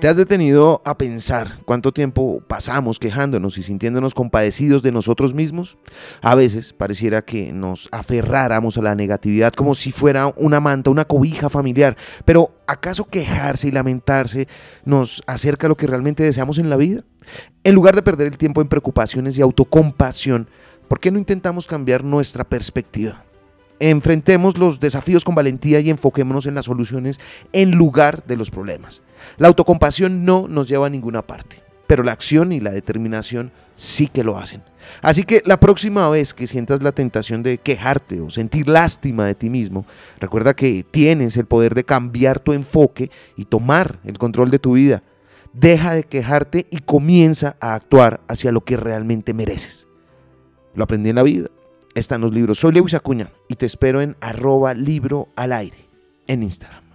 ¿Te has detenido a pensar cuánto tiempo pasamos quejándonos y sintiéndonos compadecidos de nosotros mismos? A veces pareciera que nos aferráramos a la negatividad como si fuera una manta, una cobija familiar. Pero ¿acaso quejarse y lamentarse nos acerca a lo que realmente deseamos en la vida? En lugar de perder el tiempo en preocupaciones y autocompasión, ¿por qué no intentamos cambiar nuestra perspectiva? Enfrentemos los desafíos con valentía y enfoquémonos en las soluciones en lugar de los problemas. La autocompasión no nos lleva a ninguna parte, pero la acción y la determinación sí que lo hacen. Así que la próxima vez que sientas la tentación de quejarte o sentir lástima de ti mismo, recuerda que tienes el poder de cambiar tu enfoque y tomar el control de tu vida. Deja de quejarte y comienza a actuar hacia lo que realmente mereces. Lo aprendí en la vida están los libros. Soy Lewis Acuña y te espero en arroba libro al aire en Instagram.